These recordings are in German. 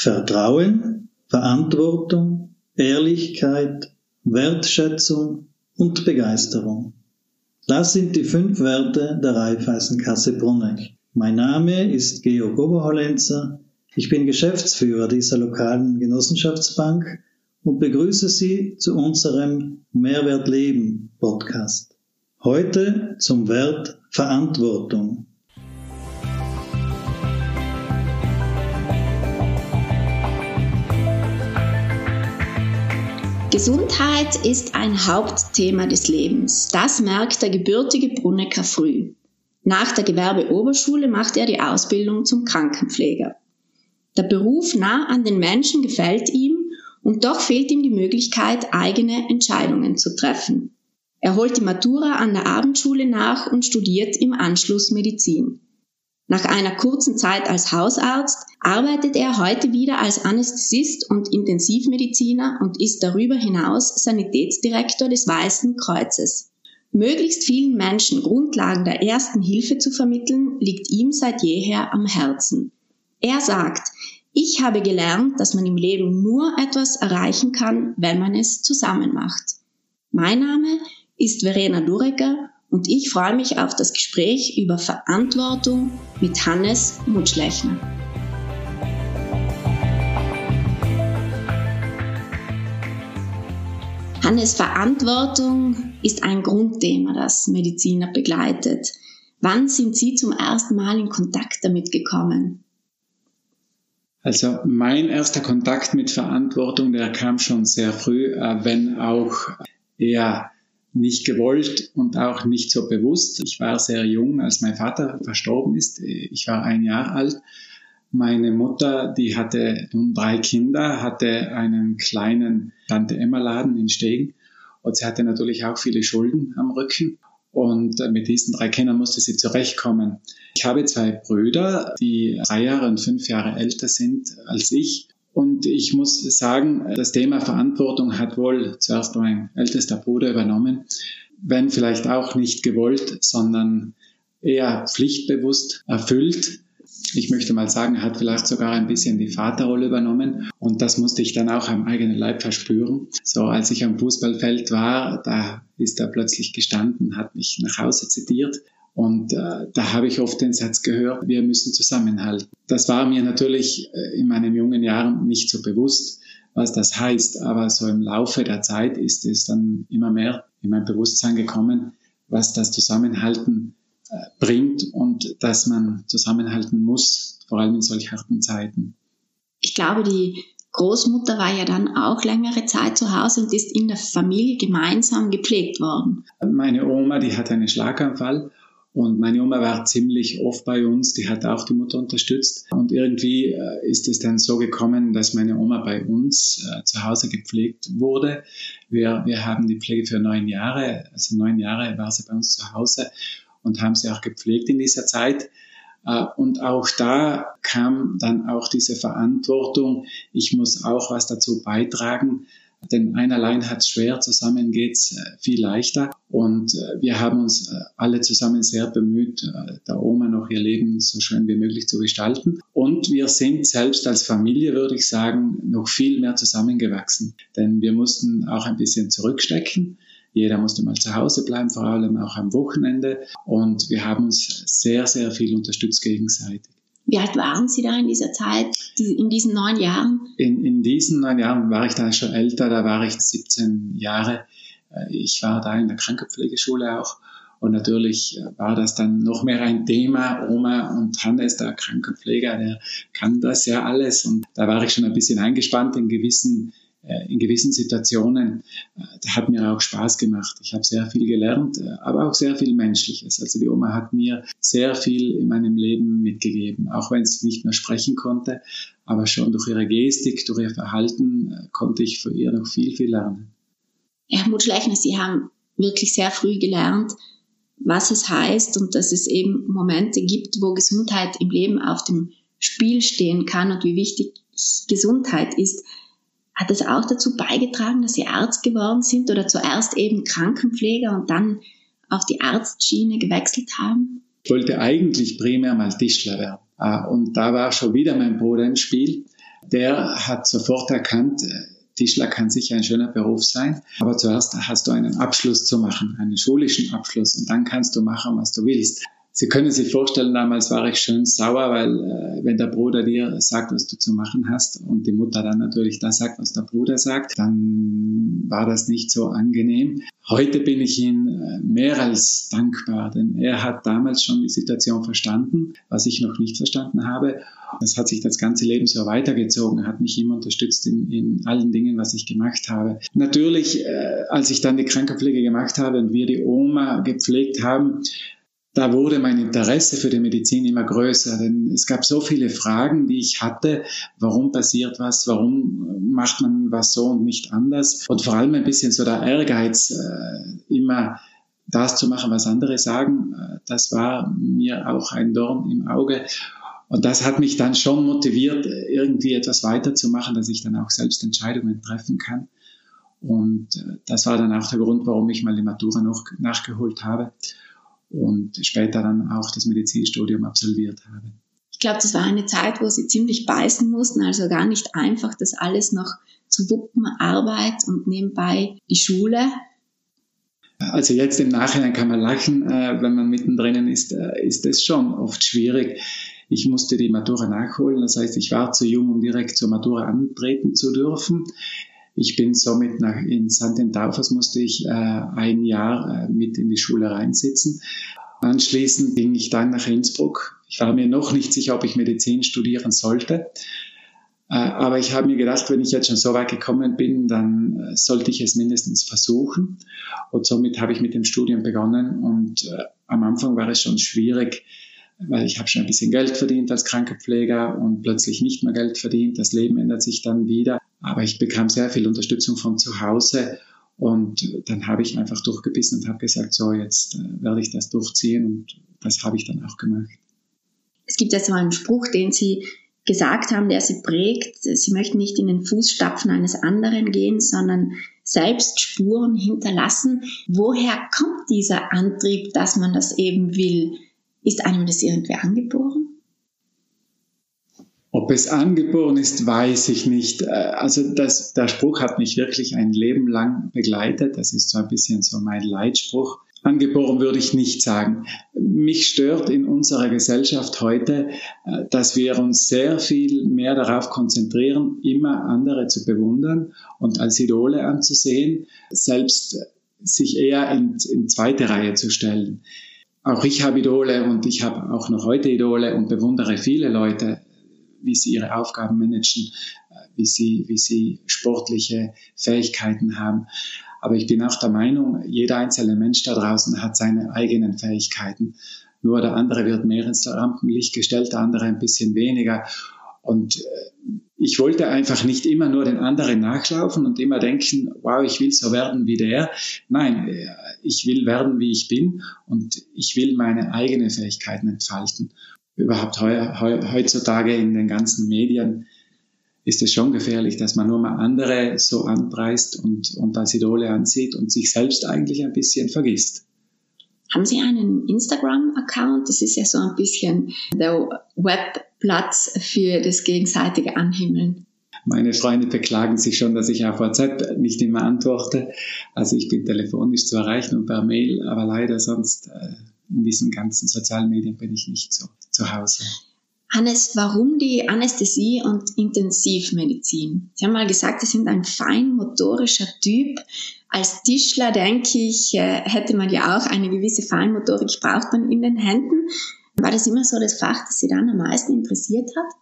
Vertrauen, Verantwortung, Ehrlichkeit, Wertschätzung und Begeisterung. Das sind die fünf Werte der Raiffeisenkasse Bruneck. Mein Name ist Georg Oberhollenzer. Ich bin Geschäftsführer dieser lokalen Genossenschaftsbank und begrüße Sie zu unserem Mehrwert Leben Podcast. Heute zum Wert Verantwortung. Gesundheit ist ein Hauptthema des Lebens. Das merkt der gebürtige Brunnecker früh. Nach der Gewerbeoberschule macht er die Ausbildung zum Krankenpfleger. Der Beruf nah an den Menschen gefällt ihm und doch fehlt ihm die Möglichkeit, eigene Entscheidungen zu treffen. Er holt die Matura an der Abendschule nach und studiert im Anschluss Medizin. Nach einer kurzen Zeit als Hausarzt arbeitet er heute wieder als Anästhesist und Intensivmediziner und ist darüber hinaus Sanitätsdirektor des Weißen Kreuzes. Möglichst vielen Menschen Grundlagen der ersten Hilfe zu vermitteln, liegt ihm seit jeher am Herzen. Er sagt, ich habe gelernt, dass man im Leben nur etwas erreichen kann, wenn man es zusammen macht. Mein Name ist Verena Durecker und ich freue mich auf das Gespräch über Verantwortung mit Hannes Mutschlechner. Hannes Verantwortung ist ein Grundthema, das Mediziner begleitet. Wann sind Sie zum ersten Mal in Kontakt damit gekommen? Also mein erster Kontakt mit Verantwortung, der kam schon sehr früh, äh, wenn auch eher nicht gewollt und auch nicht so bewusst. Ich war sehr jung, als mein Vater verstorben ist. Ich war ein Jahr alt. Meine Mutter, die hatte nun drei Kinder, hatte einen kleinen Tante Emma Laden in Stegen und sie hatte natürlich auch viele Schulden am Rücken und mit diesen drei Kindern musste sie zurechtkommen. Ich habe zwei Brüder, die drei Jahre und fünf Jahre älter sind als ich und ich muss sagen, das Thema Verantwortung hat wohl zuerst mein ältester Bruder übernommen, wenn vielleicht auch nicht gewollt, sondern eher pflichtbewusst erfüllt. Ich möchte mal sagen, hat vielleicht sogar ein bisschen die Vaterrolle übernommen und das musste ich dann auch am eigenen Leib verspüren. So als ich am Fußballfeld war, da ist er plötzlich gestanden, hat mich nach Hause zitiert und äh, da habe ich oft den Satz gehört, wir müssen zusammenhalten. Das war mir natürlich äh, in meinen jungen Jahren nicht so bewusst, was das heißt. Aber so im Laufe der Zeit ist es dann immer mehr in mein Bewusstsein gekommen, was das Zusammenhalten äh, bringt und dass man zusammenhalten muss, vor allem in solch harten Zeiten. Ich glaube, die Großmutter war ja dann auch längere Zeit zu Hause und ist in der Familie gemeinsam gepflegt worden. Meine Oma, die hat einen Schlaganfall und meine Oma war ziemlich oft bei uns, die hat auch die Mutter unterstützt. Und irgendwie äh, ist es dann so gekommen, dass meine Oma bei uns äh, zu Hause gepflegt wurde. Wir, wir haben die Pflege für neun Jahre, also neun Jahre war sie bei uns zu Hause und haben sie auch gepflegt in dieser Zeit. Äh, und auch da kam dann auch diese Verantwortung, ich muss auch was dazu beitragen, denn ein allein hat es schwer, zusammen geht's äh, viel leichter. Und äh, wir haben uns äh, alle zusammen sehr bemüht, der Oma noch ihr Leben so schön wie möglich zu gestalten. Und wir sind selbst als Familie, würde ich sagen, noch viel mehr zusammengewachsen. Denn wir mussten auch ein bisschen zurückstecken. Jeder musste mal zu Hause bleiben, vor allem auch am Wochenende. Und wir haben uns sehr, sehr viel unterstützt gegenseitig. Wie alt waren Sie da in dieser Zeit, in diesen neun Jahren? In, in diesen neun Jahren war ich dann schon älter, da war ich 17 Jahre. Äh, ich war da in der Krankenpflegeschule auch. Und natürlich äh, war das dann noch mehr ein Thema. Oma und Hannes, der Krankenpfleger, der kann das ja alles. Und da war ich schon ein bisschen eingespannt in gewissen in gewissen Situationen, äh, da hat mir auch Spaß gemacht. Ich habe sehr viel gelernt, äh, aber auch sehr viel Menschliches. Also die Oma hat mir sehr viel in meinem Leben mitgegeben, auch wenn sie nicht mehr sprechen konnte, aber schon durch ihre Gestik, durch ihr Verhalten konnte ich von ihr noch viel, viel lernen. Herr Mutschleichner, Sie haben wirklich sehr früh gelernt, was es heißt und dass es eben Momente gibt, wo Gesundheit im Leben auf dem Spiel stehen kann und wie wichtig Gesundheit ist. Hat es auch dazu beigetragen, dass Sie Arzt geworden sind oder zuerst eben Krankenpfleger und dann auf die Arztschiene gewechselt haben? Ich wollte eigentlich primär mal Tischler werden. Ah, und da war schon wieder mein Bruder im Spiel. der hat sofort erkannt, Tischler kann sicher ein schöner Beruf sein, aber zuerst hast du einen Abschluss zu machen, einen schulischen Abschluss und dann kannst du machen, was du willst. Sie können sich vorstellen, damals war ich schön sauer, weil äh, wenn der Bruder dir sagt, was du zu machen hast und die Mutter dann natürlich das sagt, was der Bruder sagt, dann war das nicht so angenehm. Heute bin ich ihm äh, mehr als dankbar, denn er hat damals schon die Situation verstanden, was ich noch nicht verstanden habe. Das hat sich das ganze Leben so weitergezogen, hat mich immer unterstützt in, in allen Dingen, was ich gemacht habe. Natürlich, äh, als ich dann die Krankenpflege gemacht habe und wir die Oma gepflegt haben, da wurde mein Interesse für die Medizin immer größer, denn es gab so viele Fragen, die ich hatte. Warum passiert was? Warum macht man was so und nicht anders? Und vor allem ein bisschen so der Ehrgeiz, äh, immer das zu machen, was andere sagen, äh, das war mir auch ein Dorn im Auge. Und das hat mich dann schon motiviert, irgendwie etwas weiterzumachen, dass ich dann auch selbst Entscheidungen treffen kann. Und äh, das war dann auch der Grund, warum ich mal die Matura noch nachgeholt habe und später dann auch das Medizinstudium absolviert habe. Ich glaube, das war eine Zeit, wo Sie ziemlich beißen mussten, also gar nicht einfach, das alles noch zu wuppen, Arbeit und nebenbei die Schule. Also jetzt im Nachhinein kann man lachen, äh, wenn man mittendrin ist, äh, ist es schon oft schwierig. Ich musste die Matura nachholen, das heißt, ich war zu jung, um direkt zur Matura antreten zu dürfen. Ich bin somit nach, in St. Taufers musste ich äh, ein Jahr äh, mit in die Schule reinsitzen. Anschließend ging ich dann nach Innsbruck. Ich war mir noch nicht sicher, ob ich Medizin studieren sollte. Äh, aber ich habe mir gedacht, wenn ich jetzt schon so weit gekommen bin, dann äh, sollte ich es mindestens versuchen. Und somit habe ich mit dem Studium begonnen. Und äh, am Anfang war es schon schwierig, weil ich habe schon ein bisschen Geld verdient als Krankenpfleger und plötzlich nicht mehr Geld verdient. Das Leben ändert sich dann wieder. Aber ich bekam sehr viel Unterstützung von zu Hause und dann habe ich einfach durchgebissen und habe gesagt, so jetzt äh, werde ich das durchziehen und das habe ich dann auch gemacht. Es gibt ja so einen Spruch, den Sie gesagt haben, der Sie prägt. Sie möchten nicht in den Fußstapfen eines anderen gehen, sondern selbst Spuren hinterlassen. Woher kommt dieser Antrieb, dass man das eben will? Ist einem das irgendwie angeboren? Ob es angeboren ist, weiß ich nicht. Äh, also das, der Spruch hat mich wirklich ein Leben lang begleitet. Das ist so ein bisschen so mein Leitspruch. Angeboren würde ich nicht sagen. Mich stört in unserer Gesellschaft heute, äh, dass wir uns sehr viel mehr darauf konzentrieren, immer andere zu bewundern und als Idole anzusehen, selbst sich eher in, in zweite Reihe zu stellen. Auch ich habe Idole und ich habe auch noch heute Idole und bewundere viele Leute wie sie ihre Aufgaben managen, äh, wie sie, wie sie sportliche Fähigkeiten haben. Aber ich bin auch der Meinung, jeder einzelne Mensch da draußen hat seine eigenen Fähigkeiten. Nur der andere wird mehr ins Rampenlicht gestellt, der andere ein bisschen weniger. Und äh, ich wollte einfach nicht immer nur den anderen nachlaufen und immer denken, wow, ich will so werden wie der. Nein, äh, ich will werden, wie ich bin und ich will meine eigenen Fähigkeiten entfalten überhaupt heu, heu, heutzutage in den ganzen Medien ist es schon gefährlich, dass man nur mal andere so anpreist und, und als Idole ansieht und sich selbst eigentlich ein bisschen vergisst. Haben Sie einen Instagram-Account? Das ist ja so ein bisschen der Webplatz für das gegenseitige Anhimmeln. Meine Freunde beklagen sich schon, dass ich auf WhatsApp nicht immer antworte. Also ich bin telefonisch zu erreichen und per Mail, aber leider sonst äh, in diesen ganzen sozialen Medien bin ich nicht so zu Hause. Hannes, warum die Anästhesie und Intensivmedizin? Sie haben mal gesagt, Sie sind ein feinmotorischer Typ. Als Tischler, denke ich, äh, hätte man ja auch eine gewisse Feinmotorik, braucht man in den Händen. War das immer so das Fach, das Sie dann am meisten interessiert hat?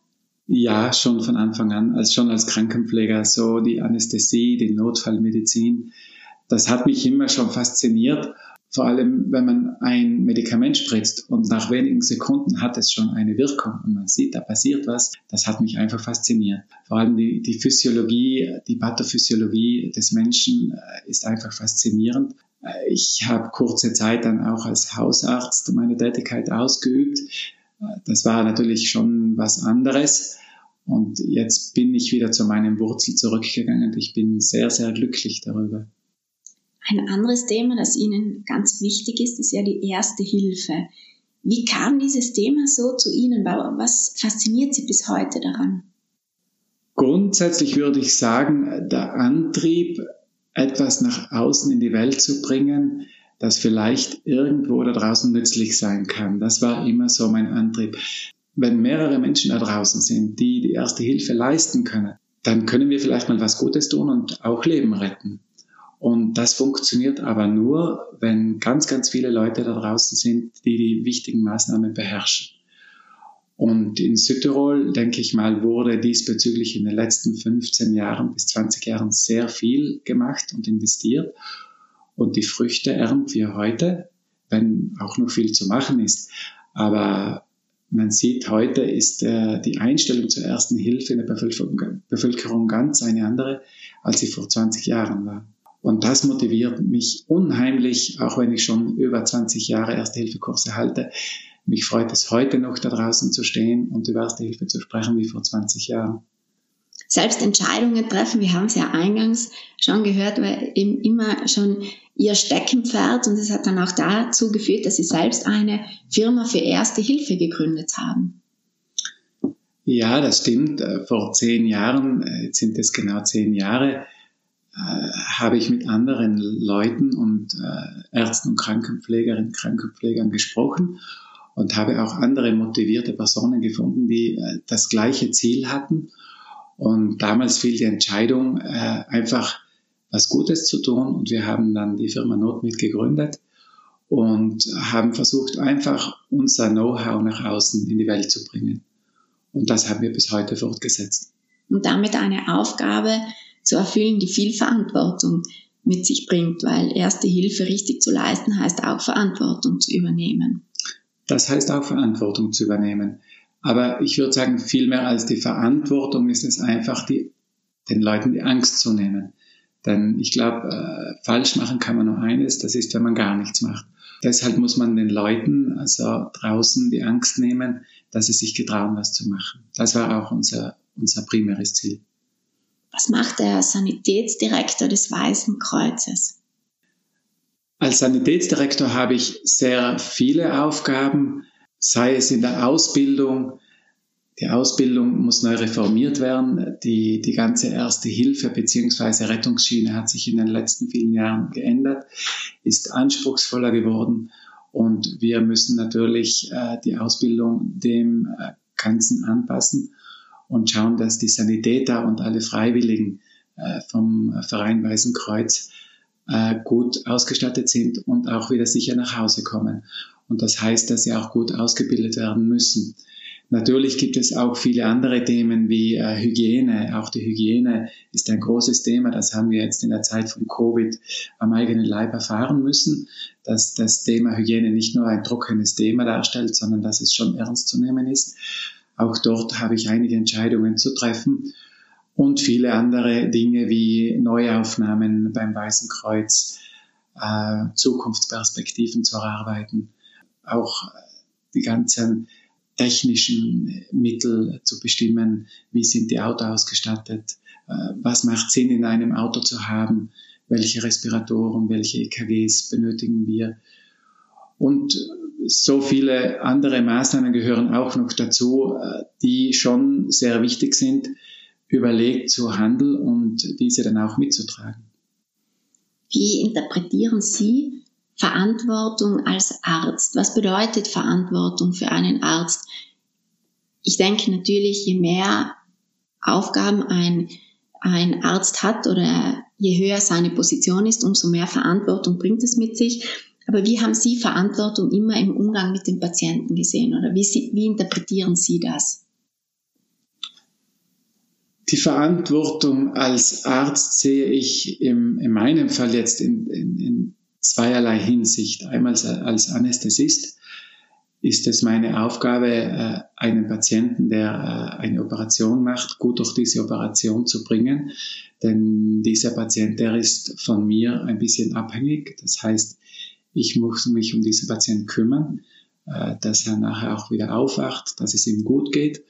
Ja, schon von Anfang an, als schon als Krankenpfleger, so die Anästhesie, die Notfallmedizin, das hat mich immer schon fasziniert vor allem, wenn man ein Medikament spritzt und nach wenigen Sekunden hat es schon eine Wirkung und man sieht, da passiert was, das hat mich einfach fasziniert. Vor allem die, die Physiologie, die Pathophysiologie des Menschen äh, ist einfach faszinierend. Äh, ich habe kurze Zeit dann auch als Hausarzt meine Tätigkeit ausgeübt. Äh, das war natürlich schon was anderes. Und jetzt bin ich wieder zu meinem Wurzel zurückgegangen und ich bin sehr, sehr glücklich darüber. Ein anderes Thema, das Ihnen ganz wichtig ist, ist ja die erste Hilfe. Wie kam dieses Thema so zu Ihnen? Was fasziniert Sie bis heute daran? grundsätzlich würde ich sagen, der Antrieb, etwas nach außen in die Welt zu bringen, das vielleicht irgendwo da draußen nützlich sein kann. Das war immer so mein Antrieb. Wenn mehrere Menschen da draußen sind, die die erste Hilfe leisten können, dann können wir vielleicht mal was Gutes tun und auch Leben retten. Und das funktioniert aber nur, wenn ganz, ganz viele Leute da draußen sind, die die wichtigen Maßnahmen beherrschen. Und in Südtirol, denke ich mal, wurde diesbezüglich in den letzten 15 Jahren bis 20 Jahren sehr viel gemacht und investiert. Und die Früchte ernten wir heute, wenn auch noch viel zu machen ist. Aber man sieht, heute ist äh, die Einstellung zur ersten Hilfe in der Bevölkerung, Bevölkerung ganz eine andere, als sie vor 20 Jahren war. Und das motiviert mich unheimlich, auch wenn ich schon über 20 Jahre Erste-Hilfe-Kurse halte. Mich freut es heute noch, da draußen zu stehen und über Erste Hilfe zu sprechen wie vor 20 Jahren. Selbst Entscheidungen treffen, wir haben es ja eingangs schon gehört, weil eben immer schon ihr Steckenpferd und es hat dann auch dazu geführt, dass sie selbst eine Firma für Erste Hilfe gegründet haben. Ja, das stimmt. Vor zehn Jahren, jetzt sind es genau zehn Jahre, äh, habe ich mit anderen Leuten und äh, Ärzten und Krankenpflegerinnen, Krankenpflegern gesprochen und habe auch andere motivierte Personen gefunden, die äh, das gleiche Ziel hatten. Und damals fiel die Entscheidung, äh, einfach was Gutes zu tun. Und wir haben dann die Firma Notmit gegründet und haben versucht, einfach unser Know-how nach außen in die Welt zu bringen. Und das haben wir bis heute fortgesetzt. Und damit eine Aufgabe, zu erfüllen, die viel Verantwortung mit sich bringt, weil erste Hilfe richtig zu leisten heißt auch Verantwortung zu übernehmen. Das heißt auch Verantwortung zu übernehmen. Aber ich würde sagen, viel mehr als die Verantwortung ist es einfach, die, den Leuten die Angst zu nehmen. Denn ich glaube, äh, falsch machen kann man nur eines, das ist, wenn man gar nichts macht. Deshalb muss man den Leuten also draußen die Angst nehmen, dass sie sich getrauen, was zu machen. Das war auch unser, unser primäres Ziel. Was macht der Sanitätsdirektor des Weißen Kreuzes? Als Sanitätsdirektor habe ich sehr viele Aufgaben, sei es in der Ausbildung. Die Ausbildung muss neu reformiert werden. Die, die ganze erste Hilfe bzw. Rettungsschiene hat sich in den letzten vielen Jahren geändert, ist anspruchsvoller geworden und wir müssen natürlich äh, die Ausbildung dem äh, Ganzen anpassen und schauen, dass die Sanitäter und alle Freiwilligen äh, vom Verein Weißen Kreuz äh, gut ausgestattet sind und auch wieder sicher nach Hause kommen. Und das heißt, dass sie auch gut ausgebildet werden müssen. Natürlich gibt es auch viele andere Themen wie äh, Hygiene. Auch die Hygiene ist ein großes Thema. Das haben wir jetzt in der Zeit von Covid am eigenen Leib erfahren müssen, dass das Thema Hygiene nicht nur ein trockenes Thema darstellt, sondern dass es schon ernst zu nehmen ist. Auch dort habe ich einige Entscheidungen zu treffen und viele andere Dinge wie Neuaufnahmen beim Weißen Kreuz, äh, Zukunftsperspektiven zu erarbeiten, auch die ganzen technischen Mittel zu bestimmen, wie sind die Autos ausgestattet, äh, was macht Sinn in einem Auto zu haben, welche Respiratoren, welche EKGs benötigen wir. Und so viele andere Maßnahmen gehören auch noch dazu, äh, die schon sehr wichtig sind, überlegt zu handeln und diese dann auch mitzutragen. Wie interpretieren Sie Verantwortung als Arzt? Was bedeutet Verantwortung für einen Arzt? Ich denke natürlich, je mehr Aufgaben ein, ein Arzt hat oder je höher seine Position ist, umso mehr Verantwortung bringt es mit sich. Aber wie haben Sie Verantwortung immer im Umgang mit den Patienten gesehen oder wie, Sie, wie interpretieren Sie das? Die Verantwortung als Arzt sehe ich im, in meinem Fall jetzt in, in, in zweierlei Hinsicht. Einmal als Anästhesist ist es meine Aufgabe, äh, einen Patienten, der äh, eine Operation macht, gut durch diese Operation zu bringen. Denn dieser Patient, der ist von mir ein bisschen abhängig. Das heißt, ich muss mich um diesen Patienten kümmern, äh, dass er nachher auch wieder aufwacht, dass es ihm gut geht.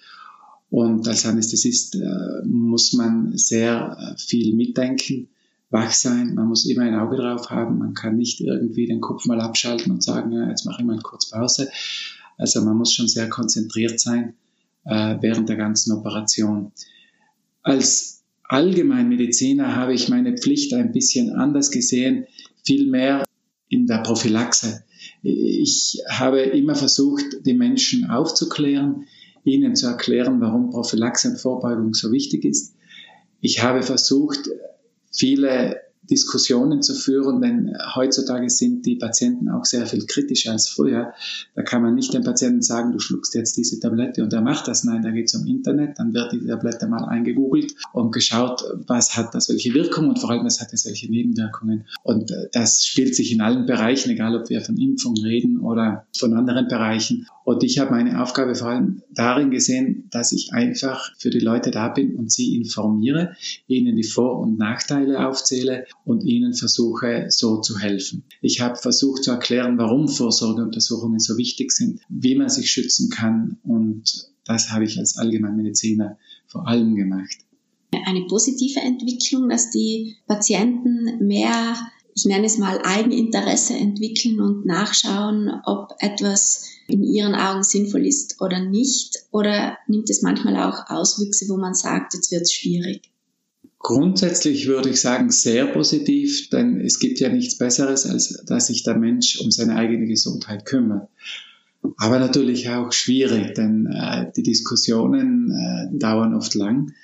Und als Anästhesist äh, muss man sehr äh, viel mitdenken, wach sein, man muss immer ein Auge drauf haben, man kann nicht irgendwie den Kopf mal abschalten und sagen, ja, jetzt mache ich mal kurz Pause. Also man muss schon sehr konzentriert sein während der ganzen Operation. als Allgemeinmediziner habe ich meine Pflicht ein bisschen anders gesehen, vielmehr in der Prophylaxe. Ich habe immer versucht, die Menschen aufzuklären, ihnen zu erklären, warum Prophylaxe und Vorbeugung so wichtig ist. Ich habe versucht, viele Diskussionen zu führen, denn heutzutage sind die Patienten auch sehr viel kritischer als früher. Da kann man nicht dem Patienten sagen, du schluckst jetzt diese Tablette und er macht das. Nein, da geht es um Internet, dann wird die Tablette mal eingegoogelt und geschaut, was hat das, welche Wirkung und vor allem, was hat das, welche Nebenwirkungen. Und äh, das spielt sich in allen Bereichen, egal ob wir von Impfung reden oder von anderen Bereichen. Und ich habe meine Aufgabe vor allem darin gesehen, dass ich einfach für die Leute da bin und sie informiere, ihnen die Vor- und Nachteile aufzähle und ihnen versuche, so zu helfen. Ich habe versucht zu erklären, warum Vorsorgeuntersuchungen so wichtig sind, wie man sich schützen kann und das habe ich als Allgemeinmediziner vor allem gemacht. Eine positive Entwicklung, dass die Patienten mehr, ich nenne es mal, Eigeninteresse entwickeln und nachschauen, ob etwas in ihren Augen sinnvoll ist oder nicht? Oder nimmt es manchmal auch Auswüchse, wo man sagt, jetzt wird es schwierig? Grundsätzlich würde ich sagen, sehr positiv, denn es gibt ja nichts Besseres, als dass sich der Mensch um seine eigene Gesundheit kümmert. Aber natürlich auch schwierig, denn äh, die Diskussionen äh, dauern oft lang.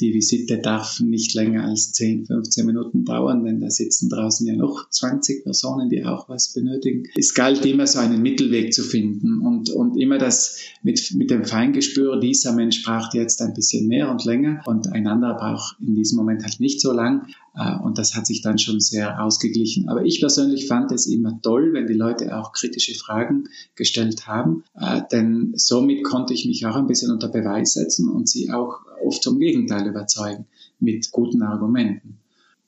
Die Visite darf nicht länger als 10, 15 Minuten dauern, denn da sitzen draußen ja noch 20 Personen, die auch was benötigen. Es galt immer so einen Mittelweg zu finden und, und immer das mit, mit dem Feingespür, dieser Mensch braucht jetzt ein bisschen mehr und länger und ein anderer braucht in diesem Moment halt nicht so lang. Äh, und das hat sich dann schon sehr ausgeglichen. Aber ich persönlich fand es immer toll, wenn die Leute auch kritische Fragen gestellt haben, äh, denn somit konnte ich mich auch ein bisschen unter Beweis setzen und sie auch oft zum Gegenteil überzeugen mit guten Argumenten.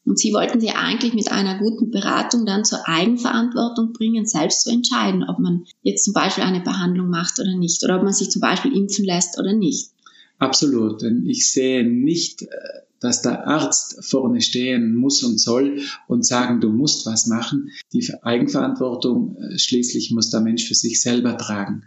Und Sie wollten sie eigentlich mit einer guten Beratung dann zur Eigenverantwortung bringen, selbst zu entscheiden, ob man jetzt zum Beispiel eine Behandlung macht oder nicht, oder ob man sich zum Beispiel impfen lässt oder nicht. Absolut, denn ich sehe nicht, äh, dass der Arzt vorne stehen muss und soll und sagen, du musst was machen. Die Eigenverantwortung äh, schließlich muss der Mensch für sich selber tragen.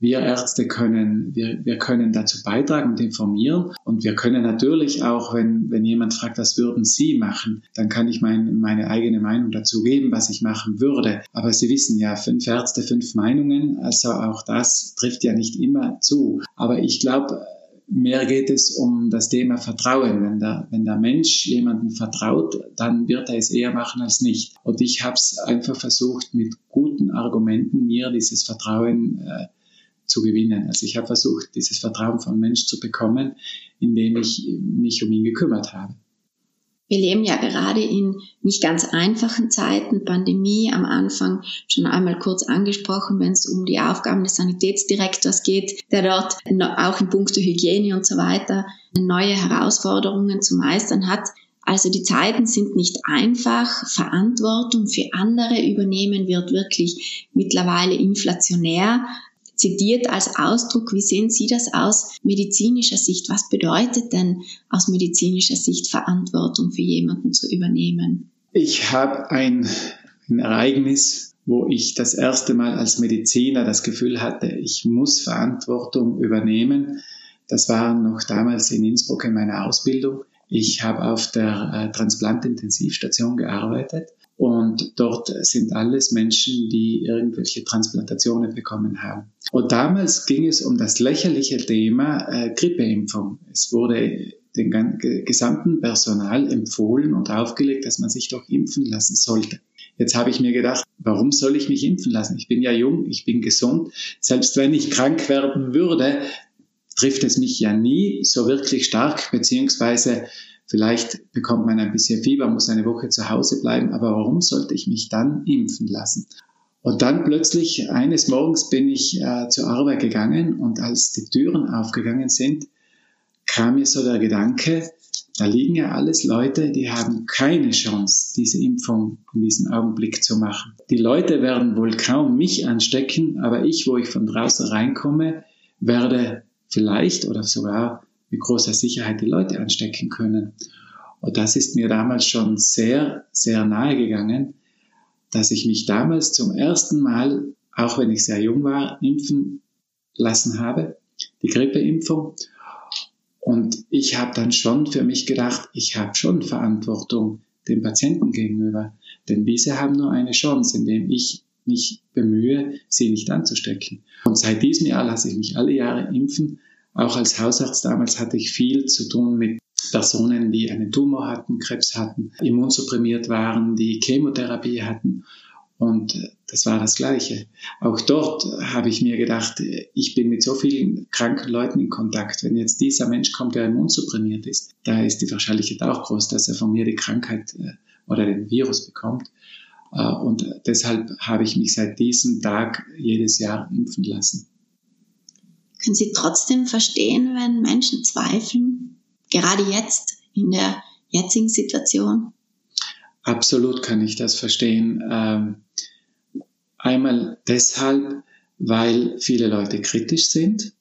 Wir Ärzte können, wir, wir können dazu beitragen und informieren. Und wir können natürlich auch, wenn, wenn jemand fragt, was würden Sie machen, dann kann ich mein, meine eigene Meinung dazu geben, was ich machen würde. Aber Sie wissen ja, fünf Ärzte, fünf Meinungen. Also auch das trifft ja nicht immer zu. Aber ich glaube, mehr geht es um das Thema Vertrauen. Wenn der, wenn der Mensch jemanden vertraut, dann wird er es eher machen als nicht. Und ich habe es einfach versucht, mit guten Argumenten mir dieses Vertrauen äh, zu gewinnen. Also ich habe versucht, dieses Vertrauen von Mensch zu bekommen, indem ich mich um ihn gekümmert habe. Wir leben ja gerade in nicht ganz einfachen Zeiten, Pandemie am Anfang schon einmal kurz angesprochen, wenn es um die Aufgaben des Sanitätsdirektors geht, der dort auch in puncto Hygiene und so weiter neue Herausforderungen zu meistern hat. Also die Zeiten sind nicht einfach. Verantwortung für andere übernehmen wird wirklich mittlerweile inflationär zitiert als Ausdruck. Wie sehen Sie das aus medizinischer Sicht? Was bedeutet denn aus medizinischer Sicht Verantwortung für jemanden zu übernehmen? Ich habe ein, ein Ereignis, wo ich das erste Mal als Mediziner das Gefühl hatte, ich muss Verantwortung übernehmen. Das war noch damals in Innsbruck in meiner Ausbildung. Ich habe auf der äh, Transplantintensivstation gearbeitet und dort sind alles Menschen, die irgendwelche Transplantationen bekommen haben. Und damals ging es um das lächerliche Thema äh, Grippeimpfung. Es wurde dem gesamten Personal empfohlen und aufgelegt, dass man sich doch impfen lassen sollte. Jetzt habe ich mir gedacht, warum soll ich mich impfen lassen? Ich bin ja jung, ich bin gesund. Selbst wenn ich krank werden würde, trifft es mich ja nie so wirklich stark, beziehungsweise Vielleicht bekommt man ein bisschen Fieber, muss eine Woche zu Hause bleiben, aber warum sollte ich mich dann impfen lassen? Und dann plötzlich eines Morgens bin ich äh, zur Arbeit gegangen und als die Türen aufgegangen sind, kam mir so der Gedanke, da liegen ja alles Leute, die haben keine Chance, diese Impfung in diesem Augenblick zu machen. Die Leute werden wohl kaum mich anstecken, aber ich, wo ich von draußen reinkomme, werde vielleicht oder sogar mit großer Sicherheit die Leute anstecken können. Und das ist mir damals schon sehr, sehr nahe gegangen, dass ich mich damals zum ersten Mal, auch wenn ich sehr jung war, impfen lassen habe, die Grippeimpfung. Und ich habe dann schon für mich gedacht, ich habe schon Verantwortung dem Patienten gegenüber. Denn diese haben nur eine Chance, indem ich mich bemühe, sie nicht anzustecken. Und seit diesem Jahr lasse ich mich alle Jahre impfen. Auch als Hausarzt damals hatte ich viel zu tun mit Personen, die einen Tumor hatten, Krebs hatten, immunsupprimiert waren, die Chemotherapie hatten. Und das war das Gleiche. Auch dort habe ich mir gedacht, ich bin mit so vielen kranken Leuten in Kontakt. Wenn jetzt dieser Mensch kommt, der immunsupprimiert ist, da ist die Wahrscheinlichkeit auch groß, dass er von mir die Krankheit äh, oder den Virus bekommt. Äh, und deshalb habe ich mich seit diesem Tag jedes Jahr impfen lassen. Können Sie trotzdem verstehen, wenn Menschen zweifeln? Gerade jetzt, in der jetzigen Situation? Absolut kann ich das verstehen. Ähm, einmal deshalb, weil viele Leute kritisch sind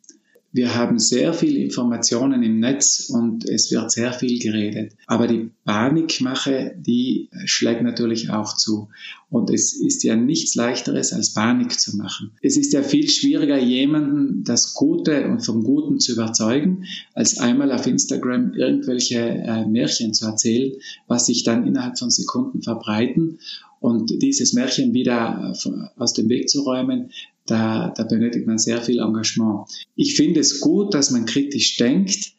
wir haben sehr viel Informationen im Netz und es wird sehr viel geredet. Aber die Panikmache, die schlägt natürlich auch zu. Und es ist ja nichts leichteres als Panik zu machen. Es ist ja viel schwieriger, jemanden das Gute und vom Guten zu überzeugen, als einmal auf Instagram irgendwelche äh, Märchen zu erzählen, was sich dann innerhalb von Sekunden verbreiten und dieses Märchen wieder äh, aus dem Weg zu räumen, da, da benötigt man sehr viel Engagement. Ich finde es gut, dass man kritisch denkt,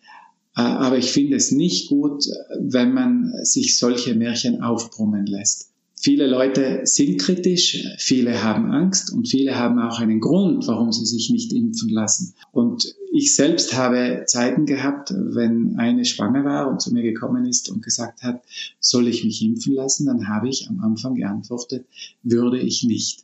äh, aber ich finde es nicht gut, wenn man sich solche Märchen aufbrummen lässt. Viele Leute sind kritisch, viele haben Angst und viele haben auch einen Grund, warum sie sich nicht impfen lassen. Und ich selbst habe Zeiten gehabt, wenn eine schwanger war und zu mir gekommen ist und gesagt hat, soll ich mich impfen lassen, dann habe ich am Anfang geantwortet, würde ich nicht.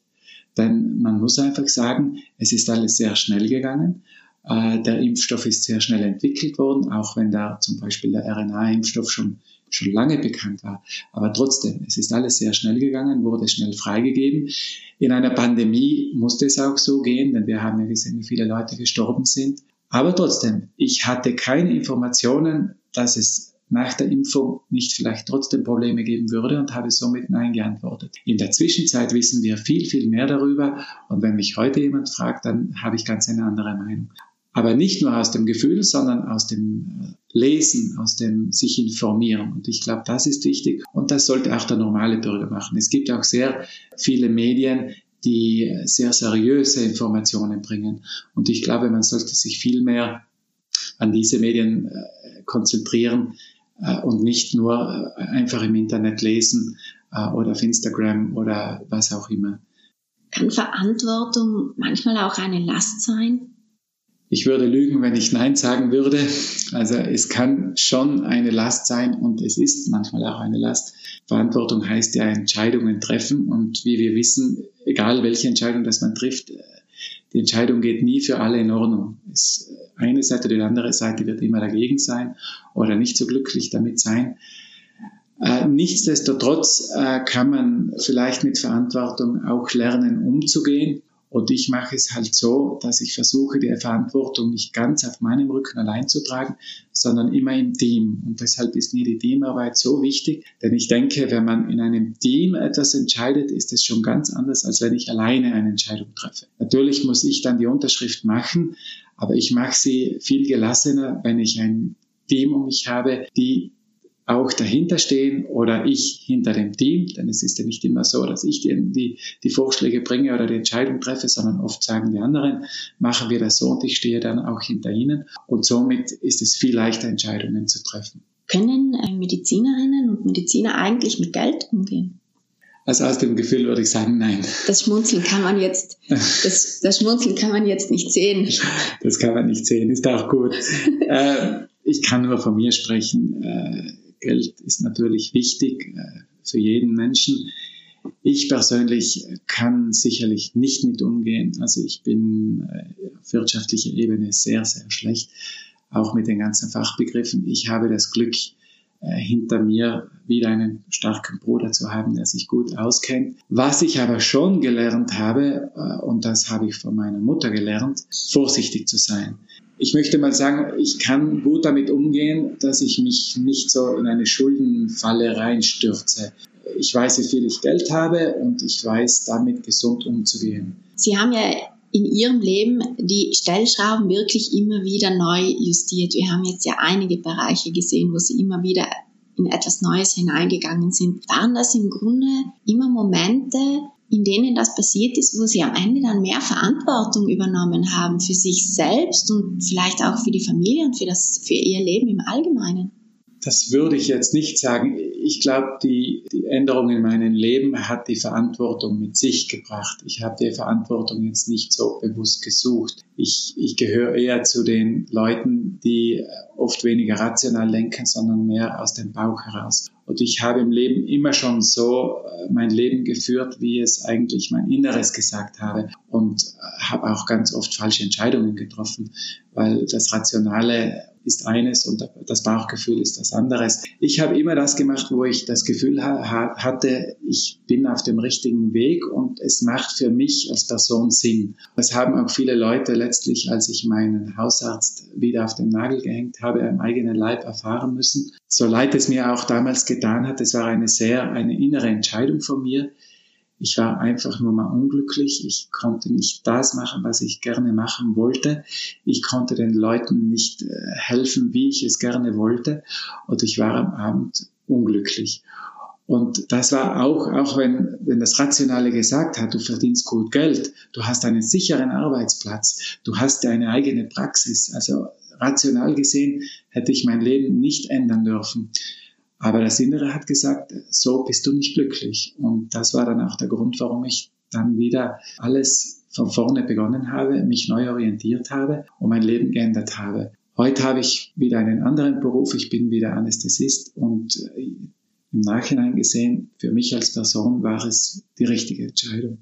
Denn man muss einfach sagen, es ist alles sehr schnell gegangen. Äh, der Impfstoff ist sehr schnell entwickelt worden, auch wenn da zum Beispiel der RNA-Impfstoff schon, schon lange bekannt war. Aber trotzdem, es ist alles sehr schnell gegangen, wurde schnell freigegeben. In einer Pandemie musste es auch so gehen, denn wir haben ja gesehen, wie viele Leute gestorben sind. Aber trotzdem, ich hatte keine Informationen, dass es nach der Impfung nicht vielleicht trotzdem Probleme geben würde und habe somit Nein geantwortet. In der Zwischenzeit wissen wir viel, viel mehr darüber und wenn mich heute jemand fragt, dann habe ich ganz eine andere Meinung. Aber nicht nur aus dem Gefühl, sondern aus dem äh, Lesen, aus dem sich informieren. Und ich glaube, das ist wichtig und das sollte auch der normale Bürger machen. Es gibt auch sehr viele Medien, die sehr seriöse Informationen bringen. Und ich glaube, man sollte sich viel mehr an diese Medien äh, konzentrieren, und nicht nur äh, einfach im Internet lesen äh, oder auf Instagram oder was auch immer. Kann Verantwortung manchmal auch eine Last sein? Ich würde lügen, wenn ich Nein sagen würde. Also es kann schon eine Last sein und es ist manchmal auch eine Last. Verantwortung heißt ja Entscheidungen treffen und wie wir wissen, egal welche Entscheidung das man trifft, die Entscheidung geht nie für alle in Ordnung. Es, eine Seite oder die andere Seite wird immer dagegen sein oder nicht so glücklich damit sein. Äh, nichtsdestotrotz äh, kann man vielleicht mit Verantwortung auch lernen, umzugehen. Und ich mache es halt so, dass ich versuche, die Verantwortung nicht ganz auf meinem Rücken allein zu tragen, sondern immer im Team. Und deshalb ist mir die Teamarbeit so wichtig, denn ich denke, wenn man in einem Team etwas entscheidet, ist es schon ganz anders, als wenn ich alleine eine Entscheidung treffe. Natürlich muss ich dann die Unterschrift machen, aber ich mache sie viel gelassener, wenn ich ein Team um mich habe, die auch dahinter stehen oder ich hinter dem Team, denn es ist ja nicht immer so, dass ich die, die, die Vorschläge bringe oder die Entscheidung treffe, sondern oft sagen die anderen, machen wir das so und ich stehe dann auch hinter ihnen und somit ist es viel leichter, Entscheidungen zu treffen. Können äh, Medizinerinnen und Mediziner eigentlich mit Geld umgehen? Also aus dem Gefühl würde ich sagen, nein. Das Schmunzeln kann man jetzt, das, das Schmunzeln kann man jetzt nicht sehen. Das kann man nicht sehen, ist auch gut. äh, ich kann nur von mir sprechen. Äh, Geld ist natürlich wichtig äh, für jeden Menschen. Ich persönlich kann sicherlich nicht mit umgehen. Also ich bin äh, auf wirtschaftlicher Ebene sehr, sehr schlecht, auch mit den ganzen Fachbegriffen. Ich habe das Glück, äh, hinter mir wieder einen starken Bruder zu haben, der sich gut auskennt. Was ich aber schon gelernt habe, und das habe ich von meiner Mutter gelernt, vorsichtig zu sein ich möchte mal sagen, ich kann gut damit umgehen, dass ich mich nicht so in eine Schuldenfalle reinstürze. Ich weiß, wie viel ich Geld habe und ich weiß, damit gesund umzugehen. Sie haben ja in Ihrem Leben die Stellschrauben wirklich immer wieder neu justiert? Wir haben jetzt ja einige Bereiche gesehen, wo Sie immer wieder in etwas Neues hineingegangen sind. Waren das im Grunde immer Momente, in denen das passiert ist, wo Sie am Ende dann mehr Verantwortung übernommen haben für sich selbst und vielleicht auch für die Familie und für, das, für Ihr Leben im Allgemeinen? Das würde ich jetzt nicht sagen. Ich glaube, die, die Änderung in meinem Leben hat die Verantwortung mit sich gebracht. Ich habe die Verantwortung jetzt nicht so bewusst gesucht. Ich, ich gehöre eher zu den Leuten, die oft weniger rational denken, sondern mehr aus dem Bauch heraus. Und ich habe im Leben immer schon so äh, mein Leben geführt, wie es eigentlich mein Inneres gesagt habe. Und äh, habe auch ganz oft falsche Entscheidungen getroffen, weil das Rationale ist eines und das Bauchgefühl ist das anderes. Ich habe immer das gemacht, wo ich das Gefühl ha hatte, ich bin auf dem richtigen Weg und es macht für mich als Person Sinn. Das haben auch viele Leute letztlich, als ich meinen Hausarzt wieder auf den Nagel gehängt habe, im eigenen Leib erfahren müssen. So leid es mir auch damals getan hat, es war eine sehr, eine innere Entscheidung von mir, ich war einfach nur mal unglücklich. Ich konnte nicht das machen, was ich gerne machen wollte. Ich konnte den Leuten nicht äh, helfen, wie ich es gerne wollte. Und ich war am Abend unglücklich. Und das war auch, auch wenn, wenn das Rationale gesagt hat, du verdienst gut Geld, du hast einen sicheren Arbeitsplatz, du hast deine eigene Praxis. Also rational gesehen hätte ich mein Leben nicht ändern dürfen. Aber das Innere hat gesagt, so bist du nicht glücklich. Und das war dann auch der Grund, warum ich dann wieder alles von vorne begonnen habe, mich neu orientiert habe und mein Leben geändert habe. Heute habe ich wieder einen anderen Beruf. Ich bin wieder Anästhesist und äh, im Nachhinein gesehen, für mich als Person war es die richtige Entscheidung.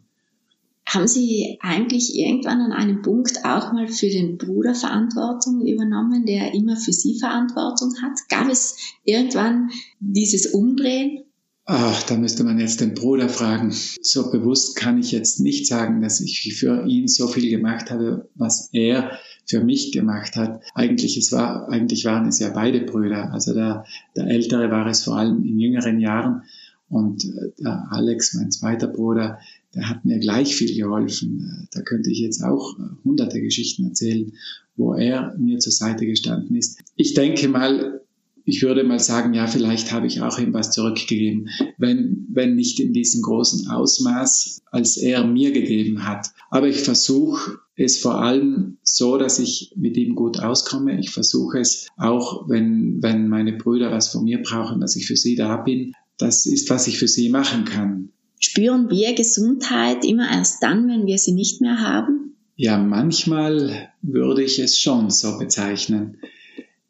Haben Sie eigentlich irgendwann an einem Punkt auch mal für den Bruder Verantwortung übernommen, der immer für Sie Verantwortung hat? Gab es irgendwann dieses Umdrehen? Ach, da müsste man jetzt den Bruder fragen. So bewusst kann ich jetzt nicht sagen, dass ich für ihn so viel gemacht habe, was er für mich gemacht hat. Eigentlich, es war, eigentlich waren es ja beide Brüder. Also der, der Ältere war es vor allem in jüngeren Jahren und äh, der Alex, mein zweiter Bruder, der hat mir gleich viel geholfen. Äh, da könnte ich jetzt auch äh, hunderte Geschichten erzählen, wo er mir zur Seite gestanden ist. Ich denke mal, ich würde mal sagen, ja, vielleicht habe ich auch ihm was zurückgegeben, wenn, wenn nicht in diesem großen Ausmaß, als er mir gegeben hat. Aber ich versuche es vor allem so, dass ich mit ihm gut auskomme. Ich versuche es auch, wenn, wenn meine Brüder was von mir brauchen, dass ich für sie da bin. Das ist, was ich für sie machen kann. Spüren wir Gesundheit immer erst dann, wenn wir sie nicht mehr haben? Ja, manchmal würde ich es schon so bezeichnen.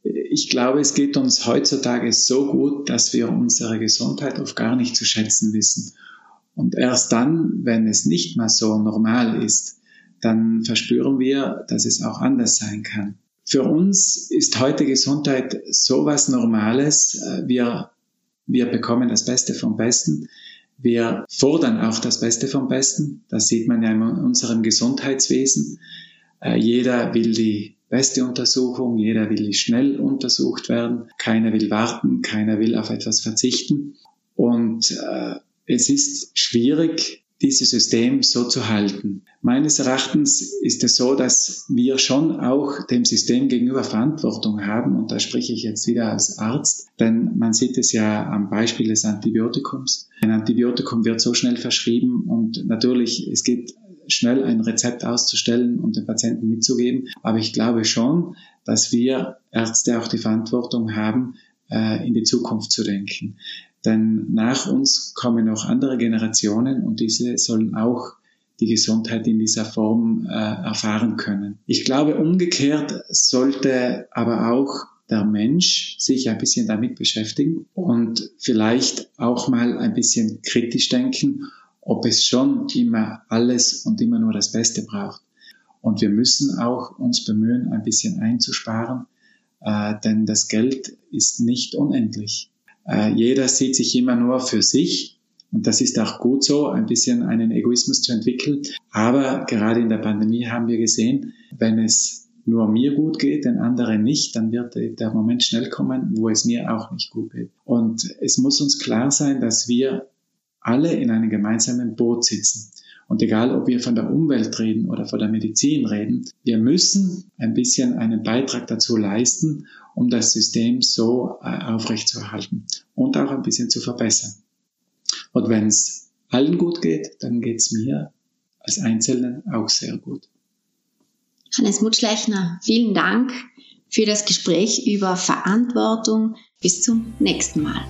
Ich glaube, es geht uns heutzutage so gut, dass wir unsere Gesundheit oft gar nicht zu schätzen wissen. Und erst dann, wenn es nicht mehr so normal ist, dann verspüren wir, dass es auch anders sein kann. Für uns ist heute Gesundheit so was Normales. Wir, wir bekommen das Beste vom Besten. Wir fordern auch das Beste vom Besten. Das sieht man ja in unserem Gesundheitswesen. Äh, jeder will die beste Untersuchung, jeder will schnell untersucht werden, keiner will warten, keiner will auf etwas verzichten. Und äh, es ist schwierig, dieses System so zu halten. Meines Erachtens ist es so, dass wir schon auch dem System gegenüber Verantwortung haben und da spreche ich jetzt wieder als Arzt, denn man sieht es ja am Beispiel des Antibiotikums. Ein Antibiotikum wird so schnell verschrieben und natürlich, es geht schnell ein Rezept auszustellen und den Patienten mitzugeben, aber ich glaube schon, dass wir Ärzte auch die Verantwortung haben, äh, in die Zukunft zu denken. Denn nach uns kommen noch andere Generationen und diese sollen auch die Gesundheit in dieser Form äh, erfahren können. Ich glaube, umgekehrt sollte aber auch der Mensch sich ein bisschen damit beschäftigen und vielleicht auch mal ein bisschen kritisch denken, ob es schon immer alles und immer nur das Beste braucht. Und wir müssen auch uns bemühen, ein bisschen einzusparen, äh, denn das Geld ist nicht unendlich. Äh, jeder sieht sich immer nur für sich und das ist auch gut so, ein bisschen einen Egoismus zu entwickeln. Aber gerade in der Pandemie haben wir gesehen, wenn es nur mir gut geht, den anderen nicht, dann wird der Moment schnell kommen, wo es mir auch nicht gut geht. Und es muss uns klar sein, dass wir alle in einem gemeinsamen Boot sitzen. Und egal, ob wir von der Umwelt reden oder von der Medizin reden, wir müssen ein bisschen einen Beitrag dazu leisten, um das System so äh, aufrechtzuerhalten und auch ein bisschen zu verbessern. Und wenn es allen gut geht, dann geht es mir als Einzelnen auch sehr gut. Hannes Mutschlechner, vielen Dank für das Gespräch über Verantwortung. Bis zum nächsten Mal.